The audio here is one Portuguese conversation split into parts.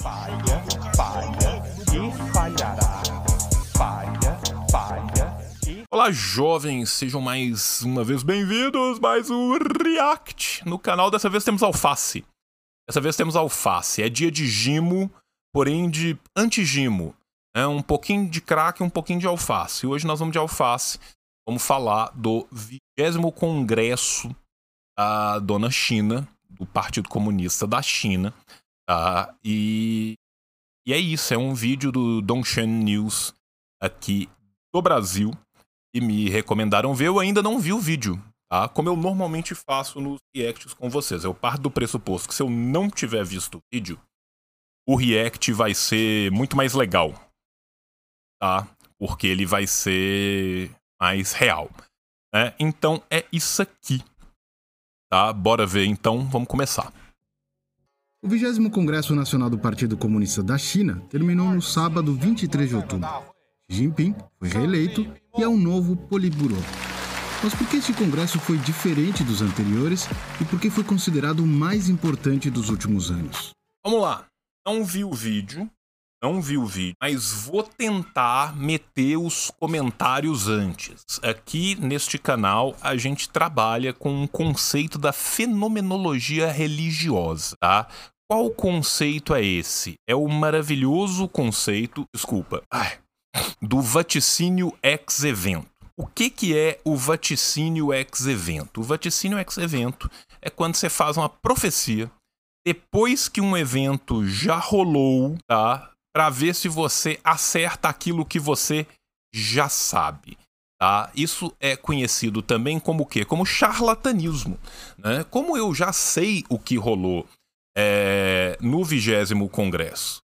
Falha, falha e falhará. Falha, falha e. Olá, jovens, sejam mais uma vez bem-vindos mais um React no canal. Dessa vez temos alface. Dessa vez temos alface. É dia de gimo, porém de anti-gimo. É um pouquinho de crack e um pouquinho de alface. Hoje nós vamos de alface. Vamos falar do 20 Congresso da Dona China, do Partido Comunista da China. Tá? E, e é isso, é um vídeo do Dongshan News aqui do Brasil e me recomendaram ver. Eu ainda não vi o vídeo, tá? Como eu normalmente faço nos reacts com vocês. Eu parto do pressuposto que se eu não tiver visto o vídeo, o react vai ser muito mais legal, tá? Porque ele vai ser mais real. Né? Então é isso aqui. Tá? Bora ver então, vamos começar. O 20 Congresso Nacional do Partido Comunista da China terminou no sábado 23 de outubro. Xi Jinping foi reeleito e é o novo Politburo. Mas por que este congresso foi diferente dos anteriores e por que foi considerado o mais importante dos últimos anos? Vamos lá. Não vi o vídeo, não vi o vídeo, mas vou tentar meter os comentários antes. Aqui neste canal a gente trabalha com um conceito da fenomenologia religiosa, tá? Qual conceito é esse? É o maravilhoso conceito, desculpa, do vaticínio ex evento. O que, que é o vaticínio ex evento? O vaticínio ex evento é quando você faz uma profecia depois que um evento já rolou, tá? Para ver se você acerta aquilo que você já sabe. Tá? Isso é conhecido também como o quê? Como charlatanismo. Né? Como eu já sei o que rolou é, no vigésimo congresso,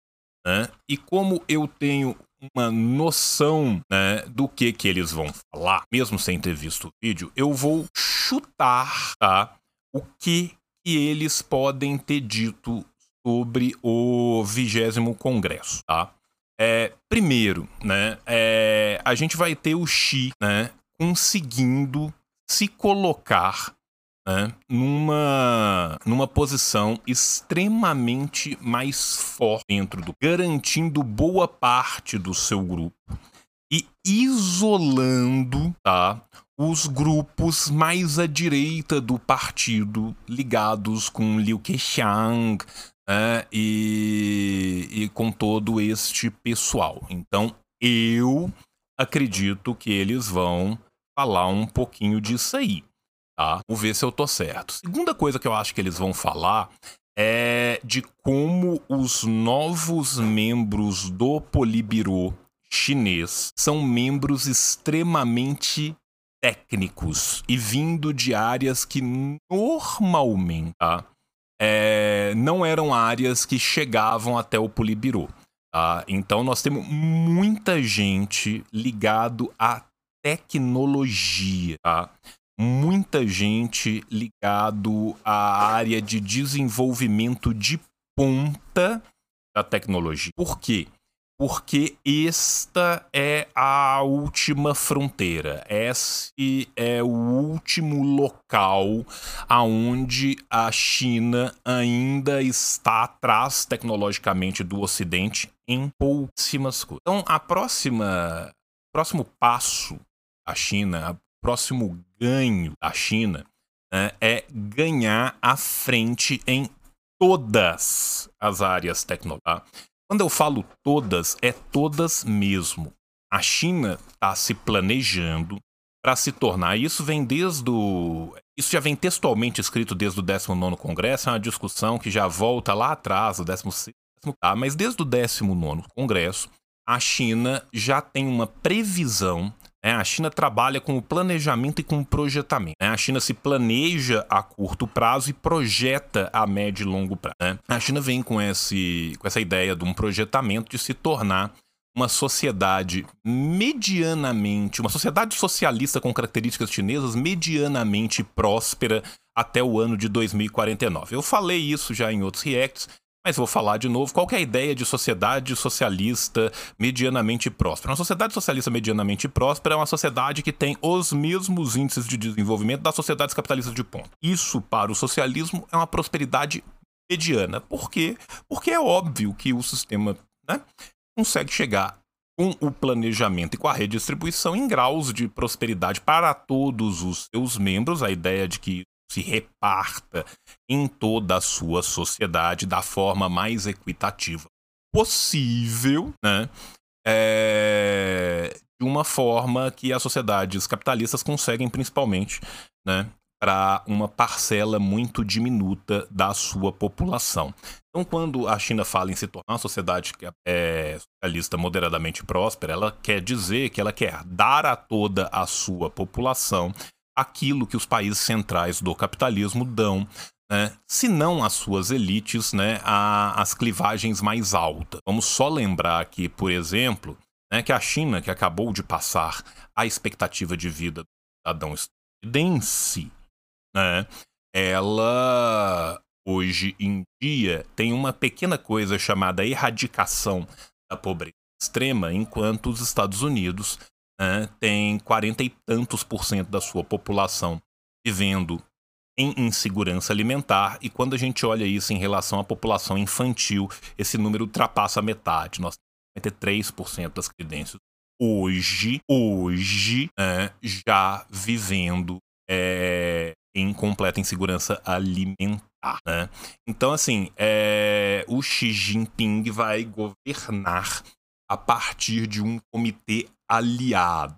né? e como eu tenho uma noção né, do que que eles vão falar, mesmo sem ter visto o vídeo, eu vou chutar tá, o que, que eles podem ter dito sobre o vigésimo congresso, tá? É, primeiro, né, é, a gente vai ter o Xi, né, conseguindo se colocar né, numa, numa posição extremamente mais forte dentro do garantindo boa parte do seu grupo e isolando tá, os grupos mais à direita do partido ligados com Liu Keqiang né, e, e com todo este pessoal. Então eu acredito que eles vão falar um pouquinho disso aí tá? Vamos ver se eu tô certo. Segunda coisa que eu acho que eles vão falar é de como os novos membros do Polibiro chinês são membros extremamente técnicos e vindo de áreas que normalmente tá? é, não eram áreas que chegavam até o Polibiro. Tá? Então nós temos muita gente ligado à tecnologia. Tá? Muita gente ligado à área de desenvolvimento de ponta da tecnologia. Por quê? Porque esta é a última fronteira. Esse é o último local aonde a China ainda está atrás tecnologicamente do Ocidente em pouquíssimas coisas. Então, a próxima próximo passo a China, próximo ganho da China né, é ganhar a frente em todas as áreas tecnológicas. Quando eu falo todas, é todas mesmo. A China está se planejando para se tornar. Isso vem desde o. Isso já vem textualmente escrito desde o 19 Congresso, é uma discussão que já volta lá atrás, o 16. Tá, mas desde o 19 Congresso, a China já tem uma previsão a China trabalha com o planejamento e com o projetamento. Né? A China se planeja a curto prazo e projeta a médio e longo prazo. Né? A China vem com, esse, com essa ideia de um projetamento de se tornar uma sociedade medianamente, uma sociedade socialista com características chinesas medianamente próspera até o ano de 2049. Eu falei isso já em outros reacts, mas vou falar de novo, qual é a ideia de sociedade socialista medianamente próspera? Uma sociedade socialista medianamente próspera é uma sociedade que tem os mesmos índices de desenvolvimento das sociedades capitalistas de ponta. Isso, para o socialismo, é uma prosperidade mediana. Por quê? Porque é óbvio que o sistema né, consegue chegar com o planejamento e com a redistribuição em graus de prosperidade para todos os seus membros. A ideia de que se reparta em toda a sua sociedade da forma mais equitativa possível, né? É, de uma forma que as sociedades capitalistas conseguem, principalmente, né, para uma parcela muito diminuta da sua população. Então, quando a China fala em se tornar uma sociedade que é socialista moderadamente próspera, ela quer dizer que ela quer dar a toda a sua população aquilo que os países centrais do capitalismo dão né, se não as suas elites, né, a, as clivagens mais altas. Vamos só lembrar aqui, por exemplo, né, que a China, que acabou de passar a expectativa de vida do cidadão estadunidense, né? Ela hoje em dia tem uma pequena coisa chamada erradicação da pobreza extrema, enquanto os Estados Unidos né, tem 40 e tantos por cento da sua população vivendo em insegurança alimentar, e quando a gente olha isso em relação à população infantil, esse número ultrapassa a metade. Nós temos 53% das credências hoje, hoje, né, já vivendo é, em completa insegurança alimentar. Né? Então, assim, é, o Xi Jinping vai governar a partir de um comitê aliado.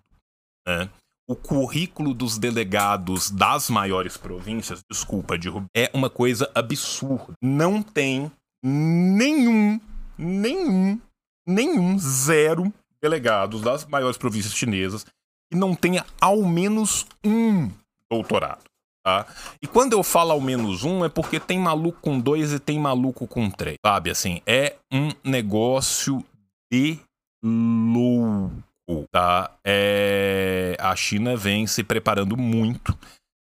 Né? O currículo dos delegados das maiores províncias, desculpa, de é uma coisa absurda. Não tem nenhum, nenhum, nenhum, zero delegados das maiores províncias chinesas que não tenha ao menos um doutorado. Tá? E quando eu falo ao menos um, é porque tem maluco com dois e tem maluco com três. Sabe, assim, é um negócio de louco, tá? É... A China vem se preparando muito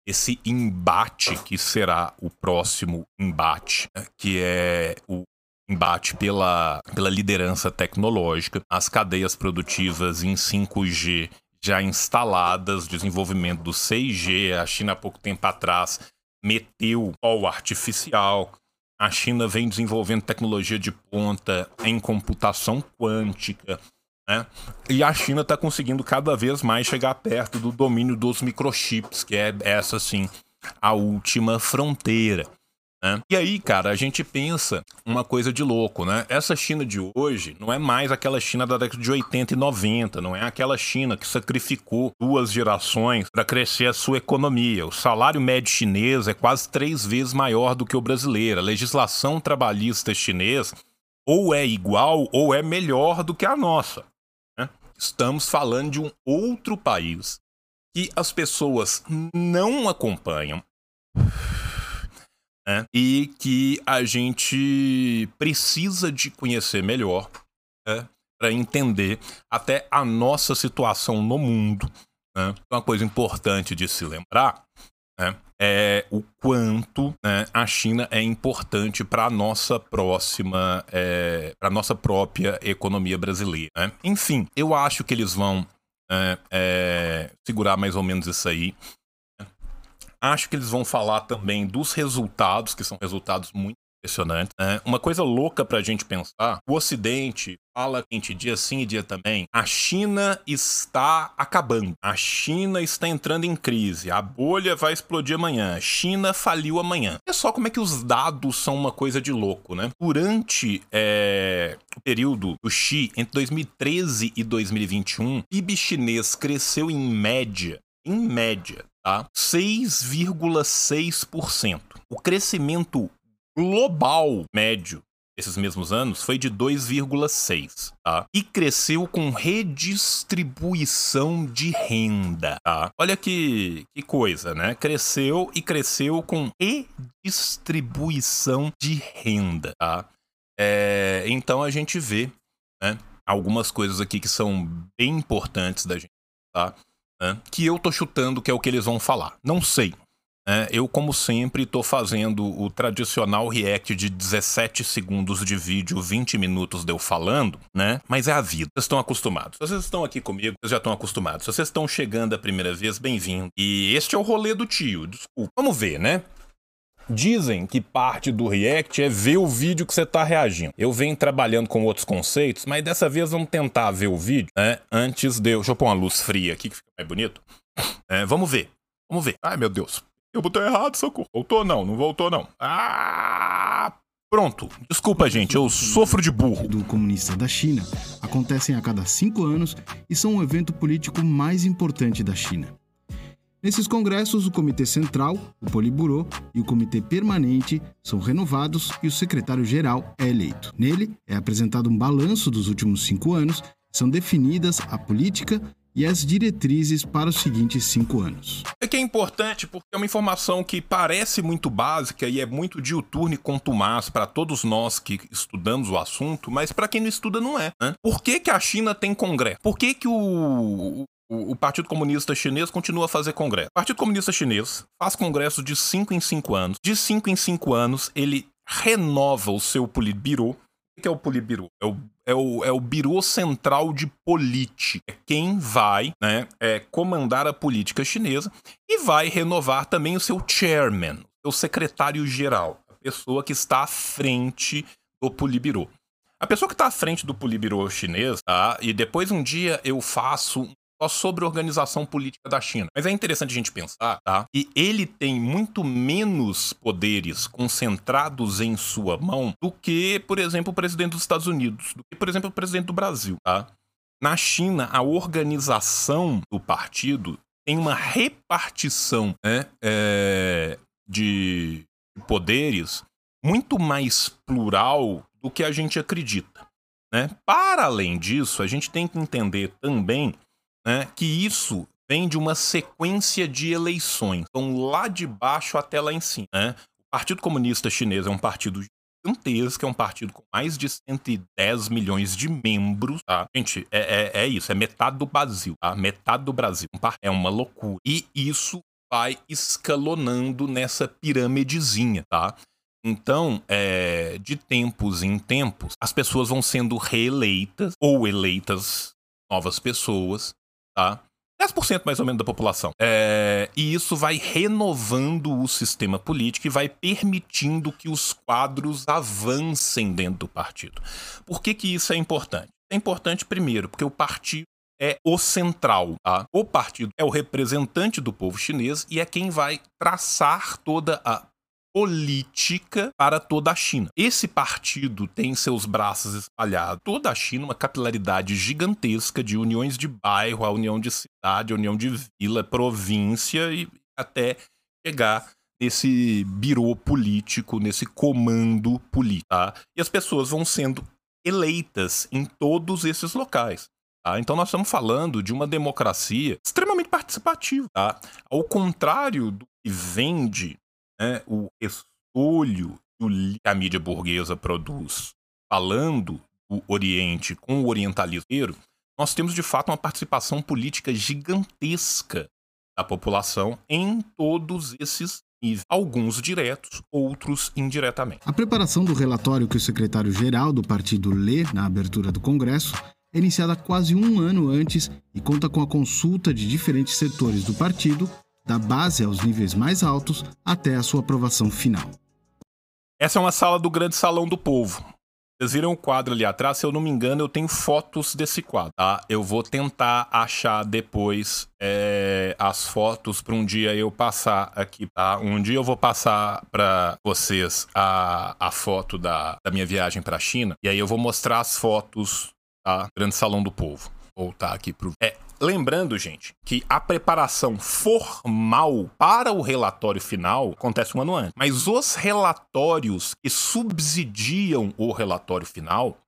esse embate que será o próximo embate, né? que é o embate pela, pela liderança tecnológica, as cadeias produtivas em 5G já instaladas, desenvolvimento do 6G. A China, há pouco tempo atrás, meteu o artificial. A China vem desenvolvendo tecnologia de ponta em computação quântica. Né? E a China está conseguindo cada vez mais chegar perto do domínio dos microchips, que é essa, assim, a última fronteira. Né? E aí, cara, a gente pensa uma coisa de louco, né? Essa China de hoje não é mais aquela China da década de 80 e 90, não é aquela China que sacrificou duas gerações para crescer a sua economia. O salário médio chinês é quase três vezes maior do que o brasileiro. A legislação trabalhista chinesa ou é igual ou é melhor do que a nossa. Estamos falando de um outro país que as pessoas não acompanham né? E que a gente precisa de conhecer melhor né? para entender até a nossa situação no mundo. Né? Uma coisa importante de se lembrar né? É o quanto né, a China é importante para a nossa próxima, é, para nossa própria economia brasileira. Né? Enfim, eu acho que eles vão é, é, segurar mais ou menos isso aí. Acho que eles vão falar também dos resultados, que são resultados muito impressionantes. Né? Uma coisa louca pra gente pensar: o Ocidente fala quente dia sim e dia também. A China está acabando. A China está entrando em crise. A bolha vai explodir amanhã. A China faliu amanhã. É só como é que os dados são uma coisa de louco, né? Durante é, o período do Xi, entre 2013 e 2021, o PIB chinês cresceu em média, em média, tá? 6,6%. O crescimento global médio esses mesmos anos foi de 2,6, tá? E cresceu com redistribuição de renda, tá? Olha que, que coisa, né? Cresceu e cresceu com redistribuição de renda, tá? É, então a gente vê, né? Algumas coisas aqui que são bem importantes da gente, tá? né, que eu tô chutando que é o que eles vão falar. Não sei. É, eu, como sempre, estou fazendo o tradicional react de 17 segundos de vídeo, 20 minutos de eu falando, né? Mas é a vida. Vocês estão acostumados. Vocês estão aqui comigo, vocês já estão acostumados. Se vocês estão chegando a primeira vez, bem-vindo. E este é o rolê do tio, desculpa. Vamos ver, né? Dizem que parte do react é ver o vídeo que você tá reagindo. Eu venho trabalhando com outros conceitos, mas dessa vez vamos tentar ver o vídeo, né? Antes de eu. Deixa eu pôr uma luz fria aqui que fica mais bonito. É, vamos ver. Vamos ver. Ai, meu Deus. Eu botei errado, socorro. Voltou não, não voltou não. Ah! Pronto. Desculpa, gente, eu sofro de burro. do Comunista da China acontecem a cada cinco anos e são o evento político mais importante da China. Nesses congressos, o Comitê Central, o Politburo e o Comitê Permanente são renovados e o secretário-geral é eleito. Nele, é apresentado um balanço dos últimos cinco anos, são definidas a política e as diretrizes para os seguintes cinco anos. É que é importante porque é uma informação que parece muito básica e é muito diuturna e contumaz para todos nós que estudamos o assunto, mas para quem não estuda não é. Né? Por que, que a China tem congresso? Por que, que o, o, Partido Comunista Chinês continua a fazer congresso? O Partido Comunista Chinês faz congresso de 5 em 5 anos. De 5 em 5 anos, ele renova o seu Politburo. O que é o Politburo? É o, é o, é o Biro Central de Política. É quem vai né, é, comandar a política chinesa e vai renovar também o seu chairman, o secretário-geral, a pessoa que está à frente do Politburo. A pessoa que está à frente do Politburo chinês, tá? E depois um dia eu faço só sobre a organização política da China. Mas é interessante a gente pensar, tá? Que ele tem muito menos poderes concentrados em sua mão do que, por exemplo, o presidente dos Estados Unidos, do que, por exemplo, o presidente do Brasil, tá? Na China, a organização do partido tem uma repartição né, é, de poderes muito mais plural do que a gente acredita. Né? Para além disso, a gente tem que entender também né, que isso vem de uma sequência de eleições. Então, lá de baixo até lá em cima. Né? O Partido Comunista Chinês é um partido gigantesco, é um partido com mais de 110 milhões de membros. Tá? Gente, é, é, é isso, é metade do Brasil. Tá? Metade do Brasil. É uma loucura. E isso vai escalonando nessa pirâmidezinha, tá? Então, é, de tempos em tempos, as pessoas vão sendo reeleitas ou eleitas novas pessoas, tá? 10% mais ou menos da população. É, e isso vai renovando o sistema político e vai permitindo que os quadros avancem dentro do partido. Por que, que isso é importante? É importante, primeiro, porque o partido é o central. Tá? O partido é o representante do povo chinês e é quem vai traçar toda a política para toda a China. Esse partido tem seus braços espalhados toda a China, uma capilaridade gigantesca de uniões de bairro, a união de cidade, a união de vila, província e até chegar nesse birô político, nesse comando político. Tá? E as pessoas vão sendo eleitas em todos esses locais. Tá? Então nós estamos falando de uma democracia extremamente participativa. Tá? Ao contrário do que vende né, o estolho que a mídia burguesa produz falando do Oriente com o orientalismo, nós temos de fato uma participação política gigantesca da população em todos esses níveis, alguns diretos, outros indiretamente. A preparação do relatório que o secretário-geral do partido lê na abertura do Congresso é iniciada quase um ano antes e conta com a consulta de diferentes setores do partido da base aos níveis mais altos até a sua aprovação final. Essa é uma sala do grande salão do povo. Vocês viram o quadro ali atrás? Se eu não me engano, eu tenho fotos desse quadro, tá? Eu vou tentar achar depois é, as fotos para um dia eu passar aqui, tá? Um dia eu vou passar para vocês a, a foto da, da minha viagem para a China e aí eu vou mostrar as fotos, tá? Grande Salão do Povo. Voltar aqui pro. É, Lembrando, gente, que a preparação formal para o relatório final acontece um ano antes. Mas os relatórios que subsidiam o relatório final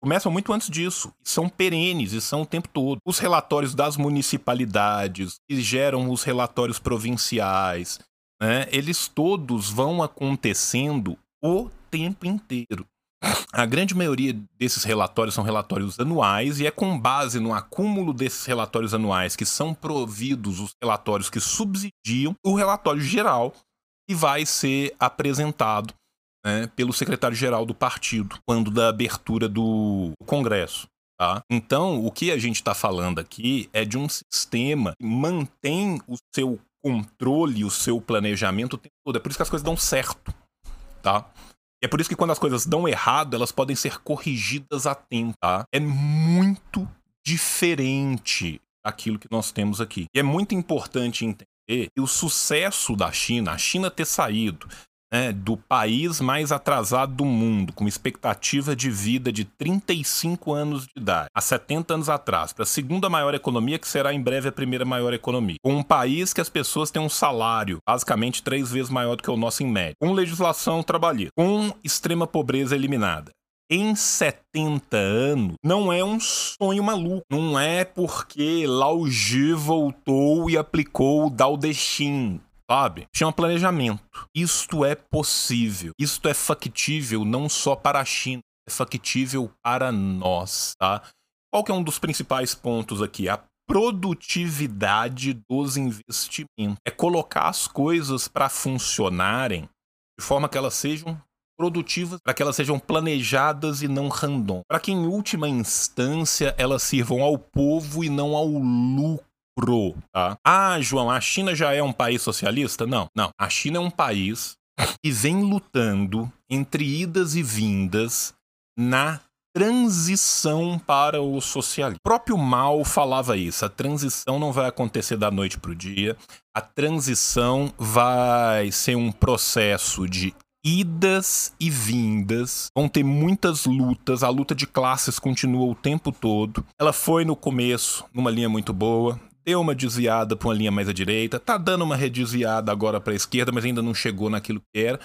começam muito antes disso. São perenes e são o tempo todo. Os relatórios das municipalidades, que geram os relatórios provinciais, né, eles todos vão acontecendo o tempo inteiro. A grande maioria desses relatórios são relatórios anuais e é com base no acúmulo desses relatórios anuais que são providos os relatórios que subsidiam o relatório geral que vai ser apresentado né, pelo secretário-geral do partido quando da abertura do Congresso. Tá? Então, o que a gente está falando aqui é de um sistema que mantém o seu controle o seu planejamento o tempo todo. É por isso que as coisas dão certo, tá? É por isso que quando as coisas dão errado, elas podem ser corrigidas a tempo, tá? É muito diferente aquilo que nós temos aqui. E é muito importante entender que o sucesso da China, a China ter saído né, do país mais atrasado do mundo, com expectativa de vida de 35 anos de idade, há 70 anos atrás, para a segunda maior economia, que será em breve a primeira maior economia. Com um país que as pessoas têm um salário basicamente três vezes maior do que o nosso em média, com legislação trabalhista, com extrema pobreza eliminada em 70 anos não é um sonho maluco. Não é porque Lao Ji voltou e aplicou o Dao De Xin sabe? Chama planejamento. Isto é possível. Isto é factível não só para a China, é factível para nós, tá? Qual que é um dos principais pontos aqui? A produtividade dos investimentos. É colocar as coisas para funcionarem de forma que elas sejam produtivas, para que elas sejam planejadas e não random. Para que em última instância elas sirvam ao povo e não ao lucro pro, tá? Ah, João, a China já é um país socialista? Não, não. A China é um país que vem lutando entre idas e vindas na transição para o socialismo. O próprio Mao falava isso. A transição não vai acontecer da noite para o dia. A transição vai ser um processo de idas e vindas, vão ter muitas lutas, a luta de classes continua o tempo todo. Ela foi no começo numa linha muito boa, deu uma desviada para uma linha mais à direita, tá dando uma redesviada agora para a esquerda, mas ainda não chegou naquilo que era.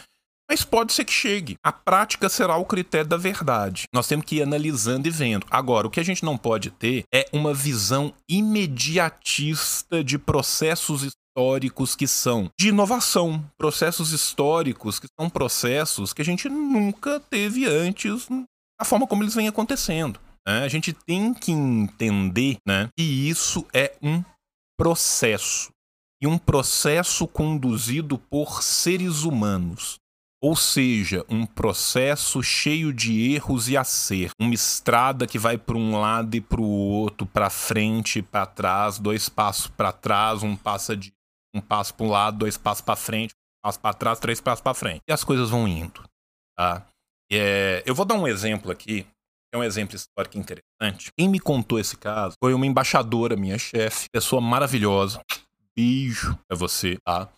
Mas pode ser que chegue. A prática será o critério da verdade. Nós temos que ir analisando e vendo. Agora, o que a gente não pode ter é uma visão imediatista de processos históricos que são de inovação, processos históricos que são processos que a gente nunca teve antes, a forma como eles vêm acontecendo. Né? A gente tem que entender né, que isso é um processo. E um processo conduzido por seres humanos. Ou seja, um processo cheio de erros e acertos. Uma estrada que vai para um lado e para o outro, para frente e para trás, dois passos para trás, um passo de um passo para um lado, dois passos para frente, um passo para trás, três passos para frente. E as coisas vão indo. Tá? É, eu vou dar um exemplo aqui é um exemplo histórico interessante. Quem me contou esse caso foi uma embaixadora, minha chefe, pessoa maravilhosa. Beijo pra você, tá?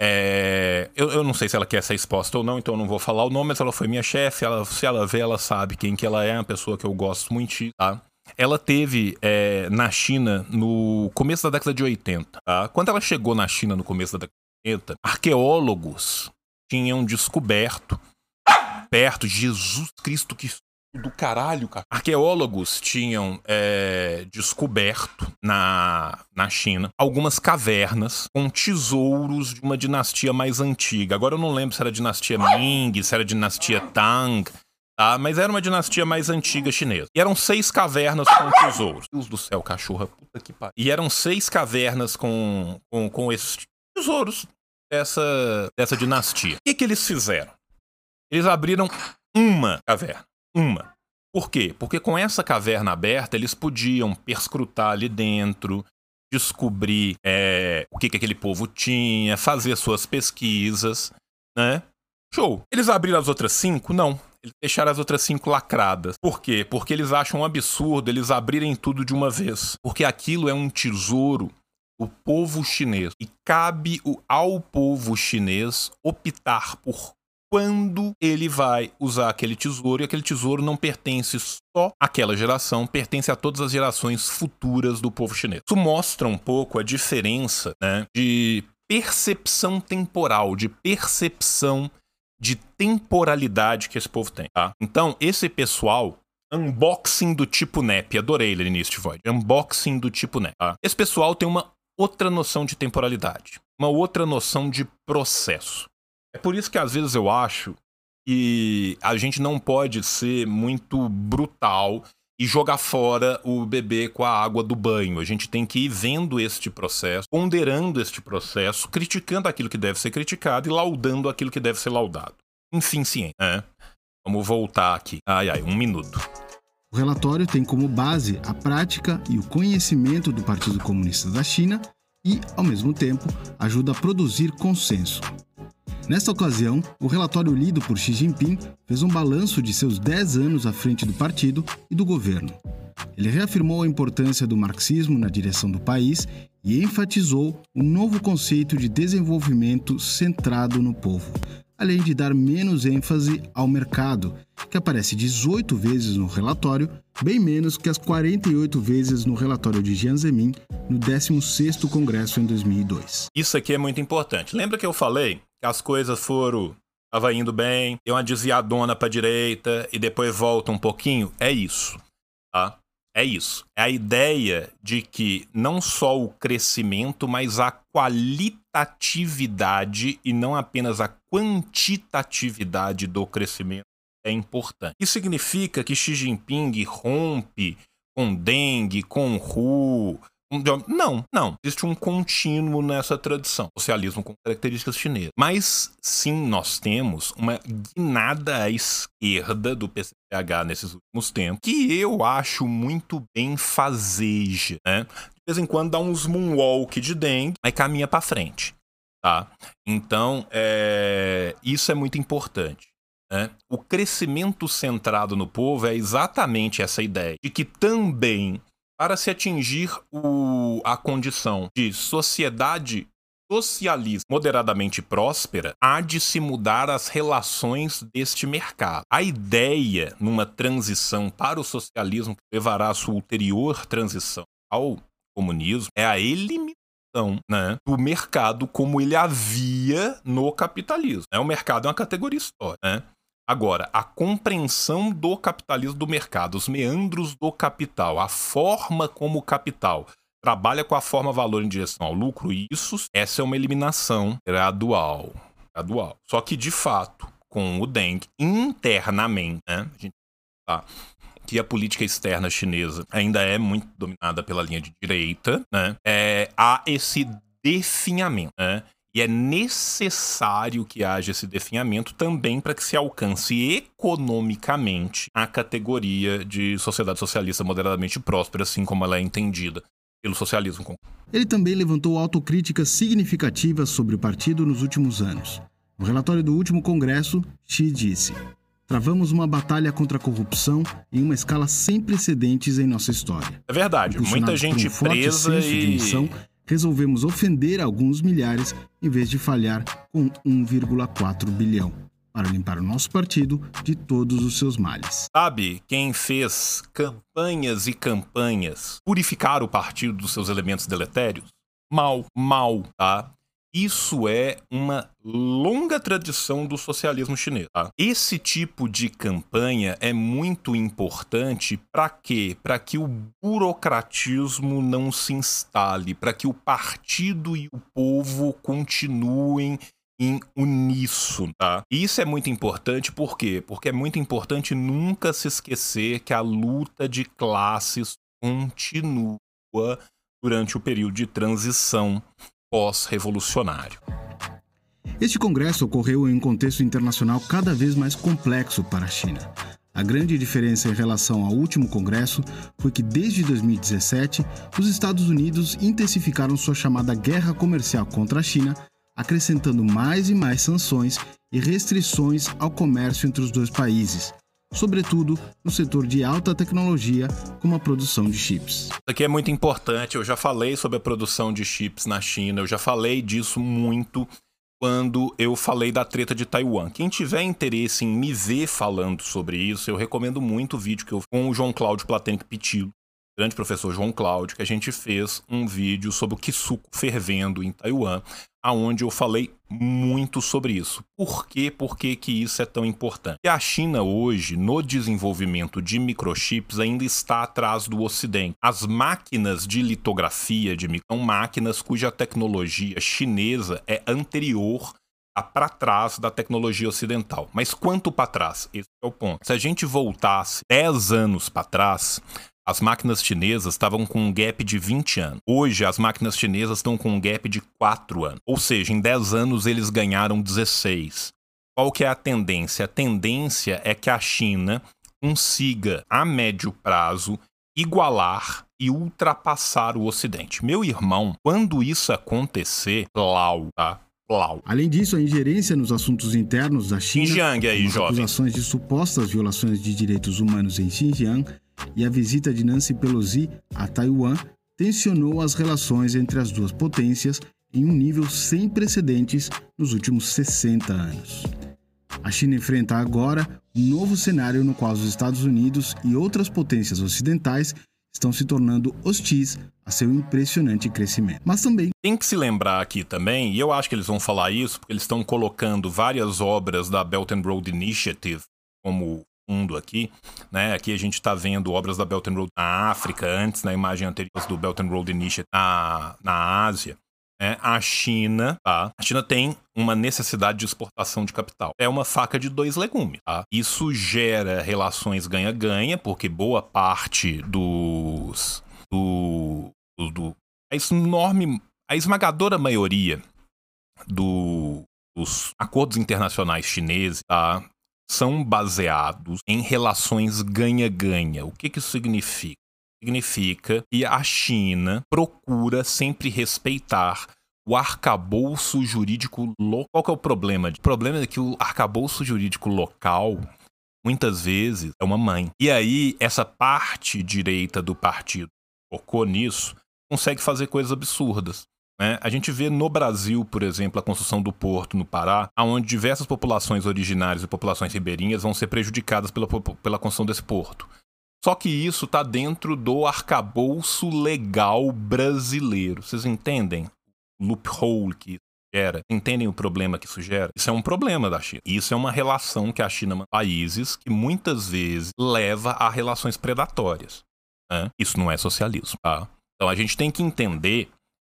É, eu, eu, não sei se ela quer ser exposta ou não, então eu não vou falar o nome, mas ela foi minha chefe. Ela, se ela vê, ela sabe quem que ela é, uma pessoa que eu gosto muito, tá? Ela teve é, na China no começo da década de 80. Tá? Quando ela chegou na China no começo da década de 80, arqueólogos tinham descoberto perto, Jesus Cristo, que do caralho, cara. Arqueólogos tinham é, descoberto na, na China algumas cavernas com tesouros de uma dinastia mais antiga. Agora eu não lembro se era dinastia Ming, se era dinastia Tang. Tá, mas era uma dinastia mais antiga chinesa. E eram seis cavernas com tesouros. Deus do céu, cachorra, puta que pariu. E eram seis cavernas com, com, com esses tesouros dessa, dessa dinastia. O que, que eles fizeram? Eles abriram uma caverna. Uma. Por quê? Porque com essa caverna aberta, eles podiam perscrutar ali dentro, descobrir é, o que, que aquele povo tinha, fazer suas pesquisas, né? Show. Eles abriram as outras cinco? Não. Eles deixaram as outras cinco lacradas. Por quê? Porque eles acham um absurdo eles abrirem tudo de uma vez. Porque aquilo é um tesouro o povo chinês. E cabe ao povo chinês optar por quando ele vai usar aquele tesouro e aquele tesouro não pertence só àquela geração, pertence a todas as gerações futuras do povo chinês. Isso mostra um pouco a diferença né, de percepção temporal, de percepção de temporalidade que esse povo tem. Tá? Então, esse pessoal unboxing do tipo NEP. Adorei ele início voz. Unboxing do tipo NEP. Tá? Esse pessoal tem uma outra noção de temporalidade, uma outra noção de processo. É por isso que às vezes eu acho que a gente não pode ser muito brutal e jogar fora o bebê com a água do banho. A gente tem que ir vendo este processo, ponderando este processo, criticando aquilo que deve ser criticado e laudando aquilo que deve ser laudado. Enfim, ciência. Né? Vamos voltar aqui. Ai, ai, um minuto. O relatório tem como base a prática e o conhecimento do Partido Comunista da China e, ao mesmo tempo, ajuda a produzir consenso. Nesta ocasião, o relatório lido por Xi Jinping fez um balanço de seus 10 anos à frente do partido e do governo. Ele reafirmou a importância do marxismo na direção do país e enfatizou um novo conceito de desenvolvimento centrado no povo, além de dar menos ênfase ao mercado, que aparece 18 vezes no relatório, bem menos que as 48 vezes no relatório de Jiang Zemin no 16º Congresso em 2002. Isso aqui é muito importante. Lembra que eu falei que as coisas foram Tava indo bem, deu uma desviadona pra direita e depois volta um pouquinho? É isso, tá? É isso. É a ideia de que não só o crescimento, mas a qualitatividade e não apenas a quantitatividade do crescimento é importante. Isso significa que Xi Jinping rompe com Deng, com Hu, não, não. Existe um contínuo nessa tradição. Socialismo com características chinesas. Mas sim, nós temos uma guinada à esquerda do PCH nesses últimos tempos, que eu acho muito bem fazeja, né? De vez em quando dá uns moonwalk de Deng, aí caminha para frente, tá? Então, é... isso é muito importante. Né? O crescimento centrado no povo é exatamente essa ideia de que também para se atingir o, a condição de sociedade socialista moderadamente próspera, há de se mudar as relações deste mercado. A ideia numa transição para o socialismo que levará a sua ulterior transição ao comunismo é a eliminação né, do mercado como ele havia no capitalismo. É, o mercado é uma categoria histórica. Né? Agora, a compreensão do capitalismo do mercado, os meandros do capital, a forma como o capital trabalha com a forma valor em direção ao lucro, isso, essa é uma eliminação gradual. gradual. Só que, de fato, com o Deng, internamente, né, a gente tá, que a política externa chinesa ainda é muito dominada pela linha de direita, né, é, há esse definhamento. Né, e é necessário que haja esse definhamento também para que se alcance economicamente a categoria de sociedade socialista moderadamente próspera, assim como ela é entendida pelo socialismo. Ele também levantou autocríticas significativas sobre o partido nos últimos anos. No relatório do último congresso, Xi disse: Travamos uma batalha contra a corrupção em uma escala sem precedentes em nossa história. É verdade, muita gente um presa e resolvemos ofender alguns milhares em vez de falhar com 1,4 bilhão para limpar o nosso partido de todos os seus males. Sabe quem fez campanhas e campanhas purificar o partido dos seus elementos deletérios? Mal, mal, tá? Isso é uma longa tradição do socialismo chinês. Tá? Esse tipo de campanha é muito importante para quê? Para que o burocratismo não se instale, para que o partido e o povo continuem em uníssono, tá? Isso é muito importante por quê? Porque é muito importante nunca se esquecer que a luta de classes continua durante o período de transição pós-revolucionário. Este congresso ocorreu em um contexto internacional cada vez mais complexo para a China. A grande diferença em relação ao último congresso foi que, desde 2017, os Estados Unidos intensificaram sua chamada guerra comercial contra a China, acrescentando mais e mais sanções e restrições ao comércio entre os dois países, sobretudo no setor de alta tecnologia, como a produção de chips. Isso aqui é muito importante. Eu já falei sobre a produção de chips na China, eu já falei disso muito quando eu falei da treta de Taiwan. Quem tiver interesse em me ver falando sobre isso, eu recomendo muito o vídeo que eu com o João Cláudio Platenic Pitilo, grande professor João Cláudio, que a gente fez um vídeo sobre o Kisuko fervendo em Taiwan, aonde eu falei muito sobre isso. Por quê? Por que, que isso é tão importante? E a China hoje, no desenvolvimento de microchips, ainda está atrás do Ocidente. As máquinas de litografia de micro são máquinas cuja tecnologia chinesa é anterior para trás da tecnologia ocidental. Mas quanto para trás? Esse é o ponto. Se a gente voltasse 10 anos para trás, as máquinas chinesas estavam com um gap de 20 anos. Hoje, as máquinas chinesas estão com um gap de 4 anos. Ou seja, em 10 anos eles ganharam 16. Qual que é a tendência? A tendência é que a China consiga, a médio prazo, igualar e ultrapassar o Ocidente. Meu irmão, quando isso acontecer, Lau, tá? Lau. Além disso, a ingerência nos assuntos internos da China, Xinjiang aí, jovem. acusações de supostas violações de direitos humanos em Xinjiang e a visita de Nancy Pelosi a Taiwan tensionou as relações entre as duas potências em um nível sem precedentes nos últimos 60 anos. A China enfrenta agora um novo cenário no qual os Estados Unidos e outras potências ocidentais estão se tornando hostis a seu impressionante crescimento. Mas também Tem que se lembrar aqui também, e eu acho que eles vão falar isso, porque eles estão colocando várias obras da Belt and Road Initiative como fundo aqui, né? Aqui a gente está vendo obras da Belt and Road na África, antes na imagem anterior do Belt and Road Initiative na, na Ásia. né? a China, tá? A China tem uma necessidade de exportação de capital. É uma faca de dois legumes, tá? Isso gera relações ganha-ganha, porque boa parte dos do, do, do a enorme, a esmagadora maioria do- dos acordos internacionais chineses tá, são baseados em relações ganha-ganha. O que, que isso significa? Significa que a China procura sempre respeitar o arcabouço jurídico local. Qual que é o problema? O problema é que o arcabouço jurídico local muitas vezes é uma mãe. E aí, essa parte direita do partido focou nisso, consegue fazer coisas absurdas. Né? A gente vê no Brasil, por exemplo, a construção do porto no Pará, onde diversas populações originárias e populações ribeirinhas vão ser prejudicadas pela, pela construção desse porto. Só que isso está dentro do arcabouço legal brasileiro. Vocês entendem? Loophole que gera. Entendem o problema que isso gera? Isso é um problema da China. Isso é uma relação que a China mantém países que muitas vezes leva a relações predatórias. né? Isso não é socialismo, tá? Então a gente tem que entender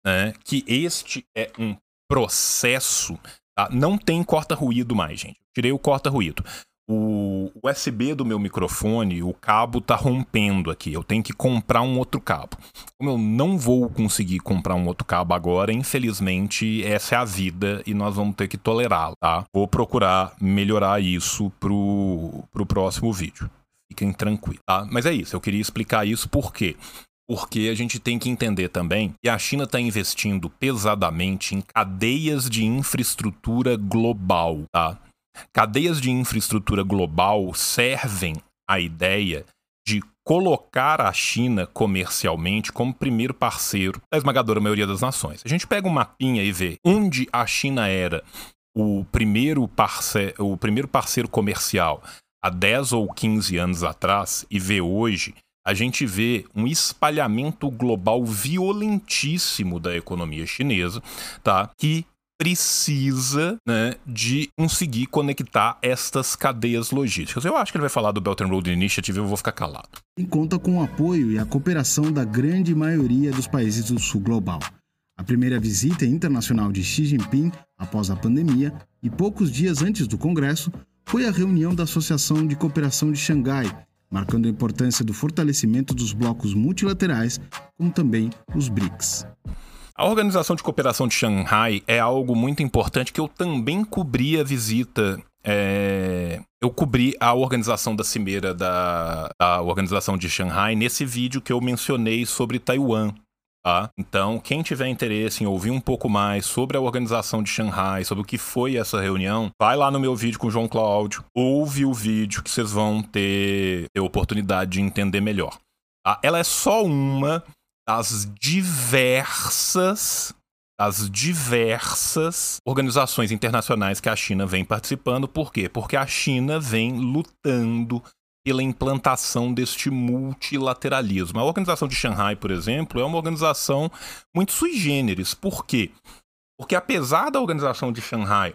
né, que este é um processo. tá? Não tem corta-ruído mais, gente. Tirei o corta-ruído. O USB do meu microfone, o cabo tá rompendo aqui. Eu tenho que comprar um outro cabo. Como eu não vou conseguir comprar um outro cabo agora, infelizmente, essa é a vida e nós vamos ter que tolerá-la, tá? Vou procurar melhorar isso pro, pro próximo vídeo. Fiquem tranquilos, tá? Mas é isso, eu queria explicar isso por quê? Porque a gente tem que entender também que a China está investindo pesadamente em cadeias de infraestrutura global, tá? Cadeias de infraestrutura global servem à ideia de colocar a China comercialmente como primeiro parceiro da esmagadora maioria das nações. A gente pega um mapinha e vê onde a China era o primeiro, parce o primeiro parceiro comercial há 10 ou 15 anos atrás e vê hoje, a gente vê um espalhamento global violentíssimo da economia chinesa, tá? Que precisa né, de conseguir conectar estas cadeias logísticas. Eu acho que ele vai falar do Belt and Road Initiative eu vou ficar calado. e conta com o apoio e a cooperação da grande maioria dos países do sul global. A primeira visita internacional de Xi Jinping após a pandemia e poucos dias antes do Congresso foi a reunião da Associação de Cooperação de Xangai, marcando a importância do fortalecimento dos blocos multilaterais, como também os BRICS. A Organização de Cooperação de Xangai é algo muito importante que eu também cobri a visita. é, Eu cobri a organização da cimeira da, da Organização de Xangai nesse vídeo que eu mencionei sobre Taiwan. Tá? Então, quem tiver interesse em ouvir um pouco mais sobre a organização de Xangai, sobre o que foi essa reunião, vai lá no meu vídeo com o João Cláudio, ouve o vídeo que vocês vão ter, ter oportunidade de entender melhor. tá? Ela é só uma das diversas das diversas organizações internacionais que a China vem participando. Por quê? Porque a China vem lutando pela implantação deste multilateralismo. A Organização de Xangai, por exemplo, é uma organização muito sui generis. Por quê? Porque apesar da Organização de Xangai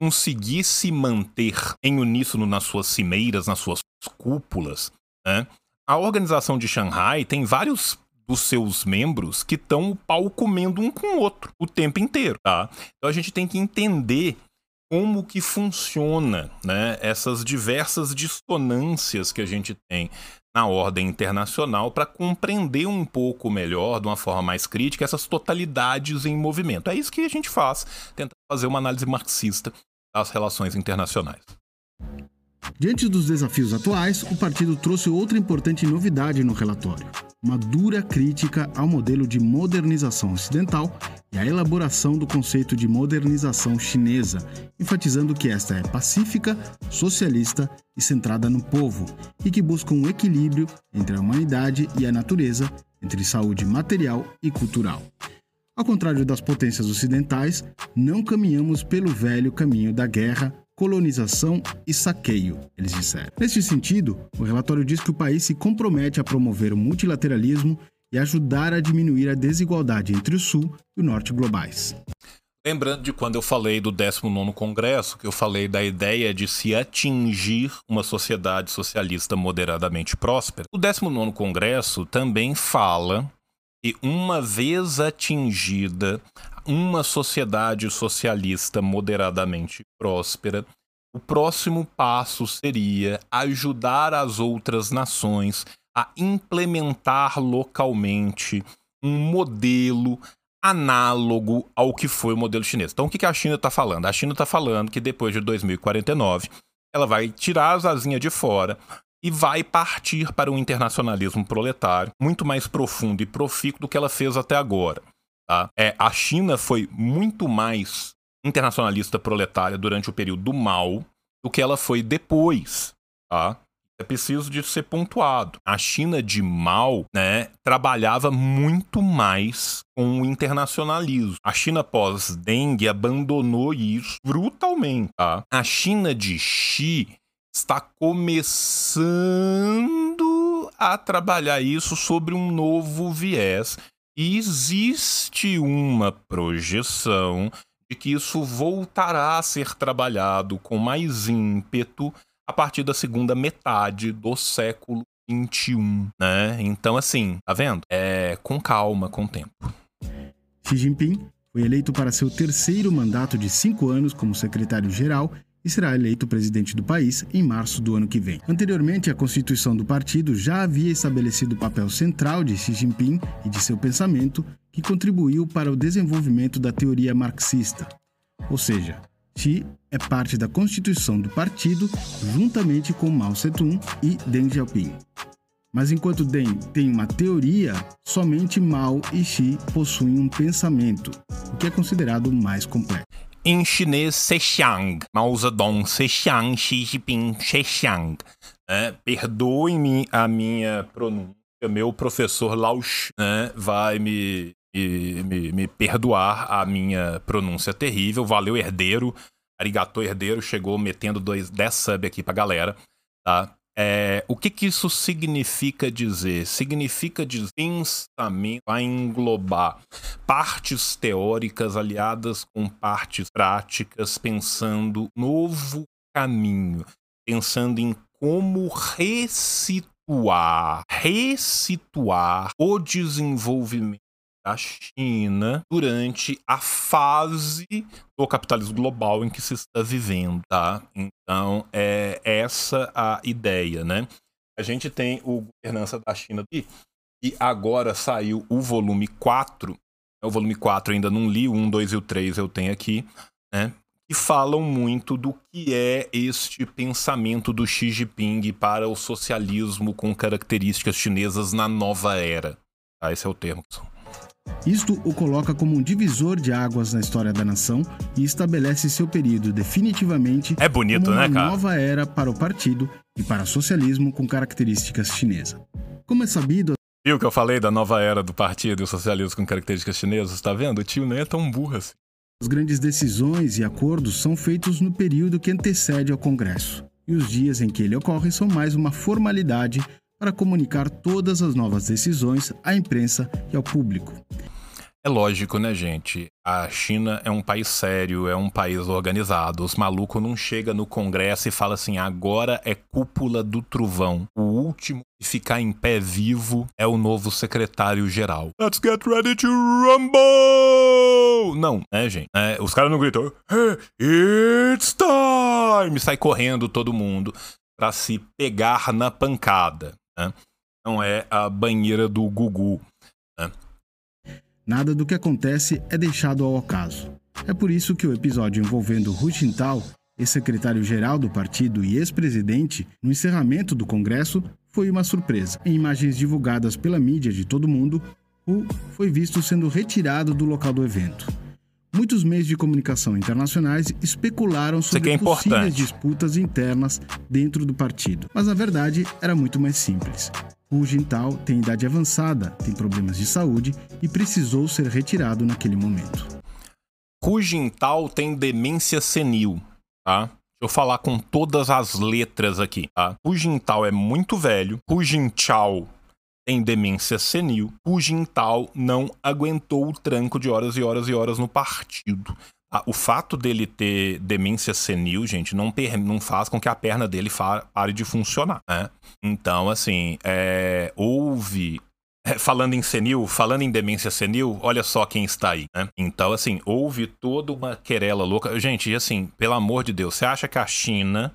conseguir se manter em uníssono nas suas cimeiras, nas suas cúpulas, né, a Organização de Xangai tem vários dos seus membros que estão o pau comendo um com o outro o tempo inteiro, tá? Então a gente tem que entender como que funciona, né, essas diversas dissonâncias que a gente tem na ordem internacional para compreender um pouco melhor, de uma forma mais crítica, essas totalidades em movimento. É isso que a gente faz, tenta fazer uma análise marxista das relações internacionais. Diante dos desafios atuais, o partido trouxe outra importante novidade no relatório: uma dura crítica ao modelo de modernização ocidental e a elaboração do conceito de modernização chinesa, enfatizando que esta é pacífica, socialista e centrada no povo, e que busca um equilíbrio entre a humanidade e a natureza, entre saúde material e cultural. Ao contrário das potências ocidentais, não caminhamos pelo velho caminho da guerra, colonização e saqueio, eles disseram. Neste sentido, o relatório diz que o país se compromete a promover o multilateralismo e ajudar a diminuir a desigualdade entre o Sul e o Norte globais. Lembrando de quando eu falei do 19 Congresso, que eu falei da ideia de se atingir uma sociedade socialista moderadamente próspera, o 19 Congresso também fala que, uma vez atingida uma sociedade socialista moderadamente próspera, o próximo passo seria ajudar as outras nações a implementar localmente um modelo análogo ao que foi o modelo chinês. Então, o que a China está falando? A China está falando que depois de 2049 ela vai tirar as asinhas de fora e vai partir para um internacionalismo proletário muito mais profundo e profícuo do que ela fez até agora. Tá? É, a China foi muito mais internacionalista proletária durante o período do Mao do que ela foi depois. Tá? É preciso de ser pontuado. A China de Mao, né, trabalhava muito mais com o internacionalismo. A China pós-Deng abandonou isso brutalmente. Tá? A China de Xi está começando a trabalhar isso sobre um novo viés. Existe uma projeção de que isso voltará a ser trabalhado com mais ímpeto a partir da segunda metade do século 21, né? Então, assim, tá vendo? É com calma, com tempo. Xi Jinping foi eleito para seu terceiro mandato de cinco anos como secretário-geral e será eleito presidente do país em março do ano que vem. Anteriormente, a constituição do partido já havia estabelecido o papel central de Xi Jinping e de seu pensamento, que contribuiu para o desenvolvimento da teoria marxista. Ou seja, Xi é parte da constituição do partido, juntamente com Mao Tse-tung e Deng Xiaoping. Mas enquanto Deng tem uma teoria, somente Mao e Xi possuem um pensamento, o que é considerado mais complexo. Em chinês, Sexiang, Mao Zedong, Sexiang, Xi Jinping, Sexiang. É, Perdoe-me a minha pronúncia, meu professor Lao né, vai me me, me, me, perdoar a minha pronúncia terrível. Valeu, herdeiro. Arigato, herdeiro. Chegou metendo dois, 10 sub aqui pra galera. Tá? É, o que, que isso significa dizer? Significa dizer pensamento a englobar partes teóricas aliadas com partes práticas, pensando novo caminho, pensando em como ressituar, ressituar o desenvolvimento da China durante a fase do capitalismo global em que se está vivendo, tá? Então, é essa a ideia, né? A gente tem o Governança da China aqui, e agora saiu o volume 4. O volume 4 ainda não li, o 1, 2 e o 3 eu tenho aqui, né? Que falam muito do que é este pensamento do Xi Jinping para o socialismo com características chinesas na nova era. Tá? Esse é o termo. Isto o coloca como um divisor de águas na história da nação e estabelece seu período definitivamente é bonito, como uma né, nova era para o partido e para o socialismo com características chinesas. Como é sabido, Viu que eu falei da nova era do partido e o socialismo com características chinesas? Tá vendo? O tio nem é tão burro assim. as grandes decisões e acordos são feitos no período que antecede ao Congresso, e os dias em que ele ocorre são mais uma formalidade para comunicar todas as novas decisões à imprensa e ao público. É lógico, né, gente? A China é um país sério, é um país organizado. Os malucos não chegam no Congresso e falam assim: agora é cúpula do trovão. O último que ficar em pé vivo é o novo secretário-geral. Let's get ready to rumble! Não, né, gente? É, os caras não gritam: It's time! Sai correndo todo mundo para se pegar na pancada. Né? Não é a banheira do Gugu. Né? Nada do que acontece é deixado ao acaso. É por isso que o episódio envolvendo Hu Jintao ex-secretário-geral do partido e ex-presidente, no encerramento do Congresso, foi uma surpresa. Em imagens divulgadas pela mídia de todo mundo, Hu foi visto sendo retirado do local do evento. Muitos meios de comunicação internacionais especularam sobre é possíveis disputas internas dentro do partido, mas na verdade era muito mais simples. Hu Jintao tem idade avançada, tem problemas de saúde e precisou ser retirado naquele momento. Hu Jintao tem demência senil, tá? Deixa eu falar com todas as letras aqui, tá? Hu Jintao é muito velho, Hu Jintao tem demência senil, o Jintal não aguentou o tranco de horas e horas e horas no partido. Ah, o fato dele ter demência senil, gente, não, não faz com que a perna dele pare de funcionar, né? Então, assim, é, houve é, falando em senil, falando em demência senil, olha só quem está aí, né? Então, assim, houve toda uma querela louca. Gente, e assim, pelo amor de Deus, você acha que a China,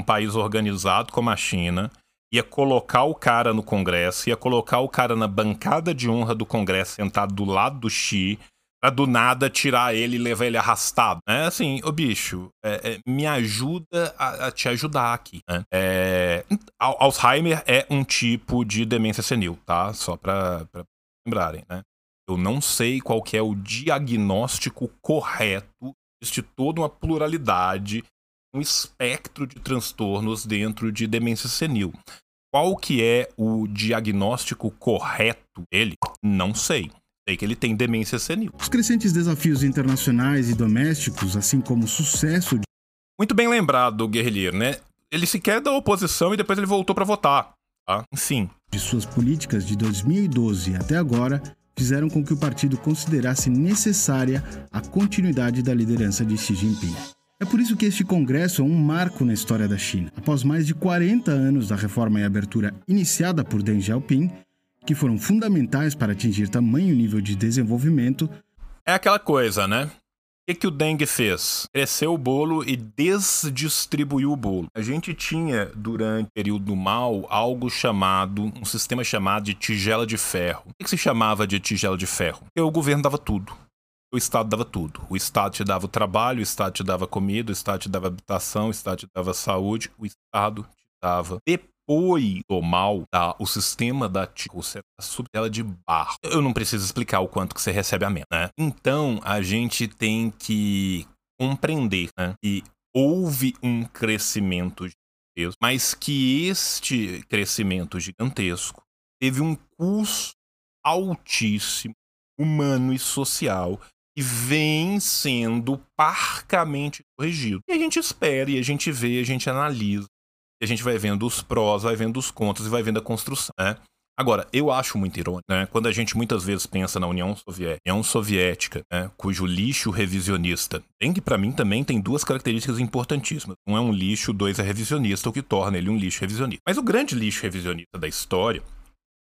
um país organizado como a China, ia colocar o cara no Congresso, ia colocar o cara na bancada de honra do Congresso, sentado do lado do Xi, pra do nada tirar ele e levar ele arrastado. É assim, ô bicho, é, é, me ajuda a, a, te ajudar aqui. Né? É, Alzheimer é um tipo de demência senil, tá? Só pra, pra lembrarem, né? Eu não sei qual é o diagnóstico correto. Existe toda uma pluralidade um espectro de transtornos dentro de demência senil. Qual que é o diagnóstico correto dele? Não sei. Sei que ele tem demência senil. Os crescentes desafios internacionais e domésticos, assim como o sucesso de... Muito bem lembrado, guerrilheiro, né? Ele sequer da oposição e depois ele voltou para votar. Tá? Enfim. De suas políticas de 2012 até agora fizeram com que o partido considerasse necessária a continuidade da liderança de Xi Jinping. É por isso que este congresso é um marco na história da China. Após mais de 40 anos da reforma e abertura iniciada por Deng Xiaoping, que foram fundamentais para atingir tamanho nível de desenvolvimento. É aquela coisa, né? O que, que o Deng fez? Cresceu o bolo e desdistribuiu o bolo. A gente tinha, durante o período do mal, algo chamado, um sistema chamado de tigela de ferro. O que, que se chamava de tigela de ferro? Porque o governo dava tudo o Estado dava tudo. O Estado te dava o trabalho, o Estado te dava comida, o Estado te dava habitação, o Estado te dava saúde, o Estado te dava. Depois do mal, tá, o sistema da você tá sob tela de barro. Eu não preciso explicar o quanto que você recebe a menos, né? Então, a gente tem que compreender né, que houve um crescimento gigantesco, mas que este crescimento gigantesco teve um custo altíssimo humano e social e vem sendo parcamente corrigido. E a gente espera, e a gente vê, a gente analisa, e a gente vai vendo os prós, vai vendo os contras e vai vendo a construção, né? Agora, eu acho muito irônico, né? Quando a gente muitas vezes pensa na União Soviética, União Soviética, né? cujo lixo revisionista, tem que para mim também tem duas características importantíssimas. Um é um lixo, dois é revisionista, o que torna ele um lixo revisionista. Mas o grande lixo revisionista da história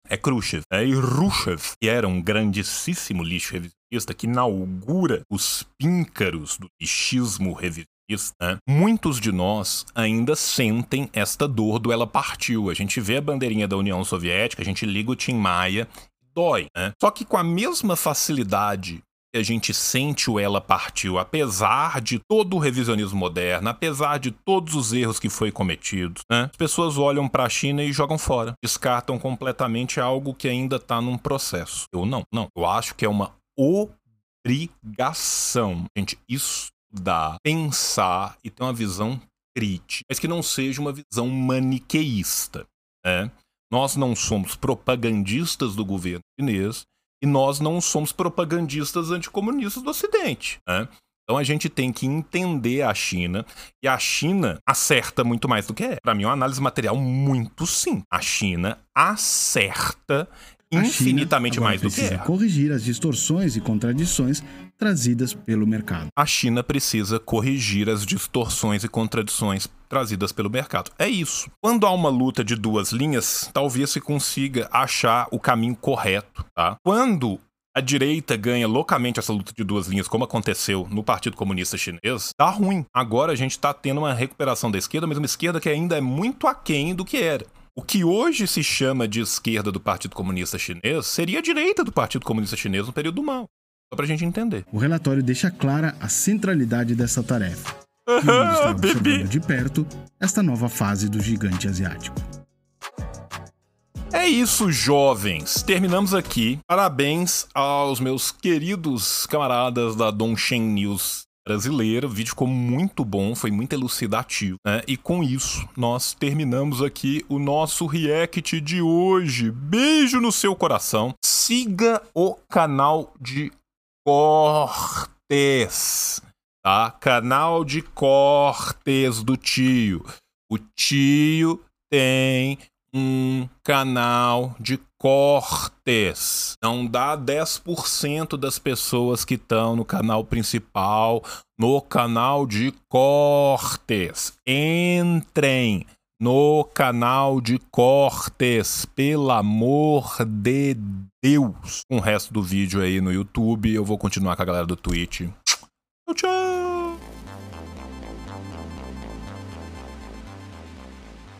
é Khrushchev. É, e Khrushchev, que era um grandíssimo lixo revisionista, que inaugura os píncaros do lixismo revisionista, né? muitos de nós ainda sentem esta dor do ela partiu. A gente vê a bandeirinha da União Soviética, a gente liga o Tim Maia, dói, né? Só que com a mesma facilidade a gente sente o ela partiu, apesar de todo o revisionismo moderno, apesar de todos os erros que foi cometidos, né? As pessoas olham para a China e jogam fora, descartam completamente algo que ainda está num processo. Eu não, não. Eu acho que é uma obrigação gente estudar, pensar e ter uma visão crítica, mas que não seja uma visão maniqueísta, né? Nós não somos propagandistas do governo chinês e nós não somos propagandistas anticomunistas do Ocidente. Né? Então a gente tem que entender a China e a China acerta muito mais do que é. Para mim é uma análise material muito sim. A China acerta infinitamente mais do que é. corrigir as distorções e contradições trazidas pelo mercado. A China precisa corrigir as distorções e contradições trazidas pelo mercado. É isso. Quando há uma luta de duas linhas, talvez se consiga achar o caminho correto, tá? Quando a direita ganha loucamente essa luta de duas linhas, como aconteceu no Partido Comunista Chinês, tá ruim. Agora a gente tá tendo uma recuperação da esquerda, mas uma esquerda que ainda é muito aquém do que era. O que hoje se chama de esquerda do Partido Comunista Chinês seria a direita do Partido Comunista Chinês no período do mal. Só pra gente entender. O relatório deixa clara a centralidade dessa tarefa. Mundo está observando de perto esta nova fase do gigante asiático. É isso, jovens. Terminamos aqui. Parabéns aos meus queridos camaradas da Dongshen News brasileira. O vídeo ficou muito bom, foi muito elucidativo. Né? E com isso, nós terminamos aqui o nosso react de hoje. Beijo no seu coração. Siga o canal de Cortes, tá? Canal de Cortes do tio. O tio tem um canal de cortes. Não dá 10% das pessoas que estão no canal principal no canal de cortes. Entrem no canal de cortes, pelo amor de Deus. Com o resto do vídeo aí no YouTube, eu vou continuar com a galera do Twitch. Tchau, tchau.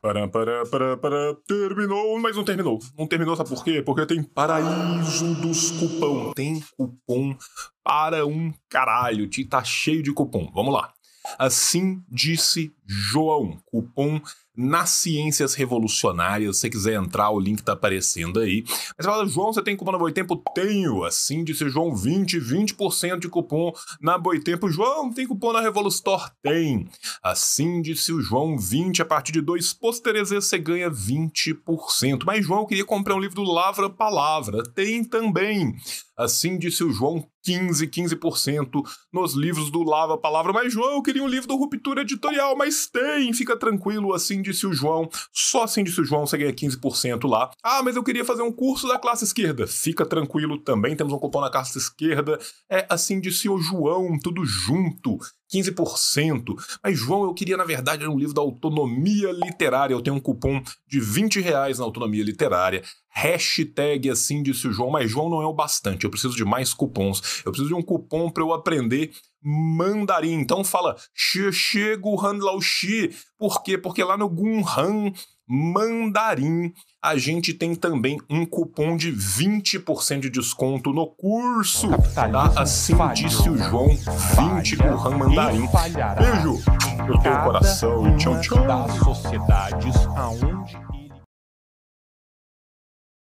Para, para, para, para. Terminou, mas não terminou. Não terminou, sabe por quê? Porque tem paraíso dos cupom. Tem cupom para um caralho. Tá cheio de cupom. Vamos lá. Assim disse João. Cupom nas ciências revolucionárias. Se você quiser entrar, o link tá aparecendo aí. Mas você fala, João, você tem cupom na Boitempo? Tenho. Assim disse João, 20, 20% de cupom na Boitempo. João, tem cupom na Revolustore? Tem. Assim disse o João, 20, a partir de dois pôsteres você ganha 20%. Mas João, eu queria comprar um livro do Lavra Palavra. Tem também. Assim disse o João, 15, 15% nos livros do Lava Palavra. Mas, João, eu queria um livro do Ruptura Editorial, mas tem, fica tranquilo, assim disse o João. Só assim disse o João, você ganha 15% lá. Ah, mas eu queria fazer um curso da classe esquerda. Fica tranquilo também, temos um cupom na classe esquerda. É assim disse o João, tudo junto. 15%. Mas, João, eu queria, na verdade, um livro da autonomia literária. Eu tenho um cupom de 20 reais na autonomia literária. Hashtag assim disse o João, mas João não é o bastante. Eu preciso de mais cupons. Eu preciso de um cupom para eu aprender mandarim. Então fala Xie Guhan Lao. Por quê? Porque lá no Gunhan mandarim a gente tem também um cupom de 20% de desconto no curso. Tá? Assim disse o João, 20 Guhan mandarim. Beijo no teu coração. Tchau, tchau. Das sociedades aonde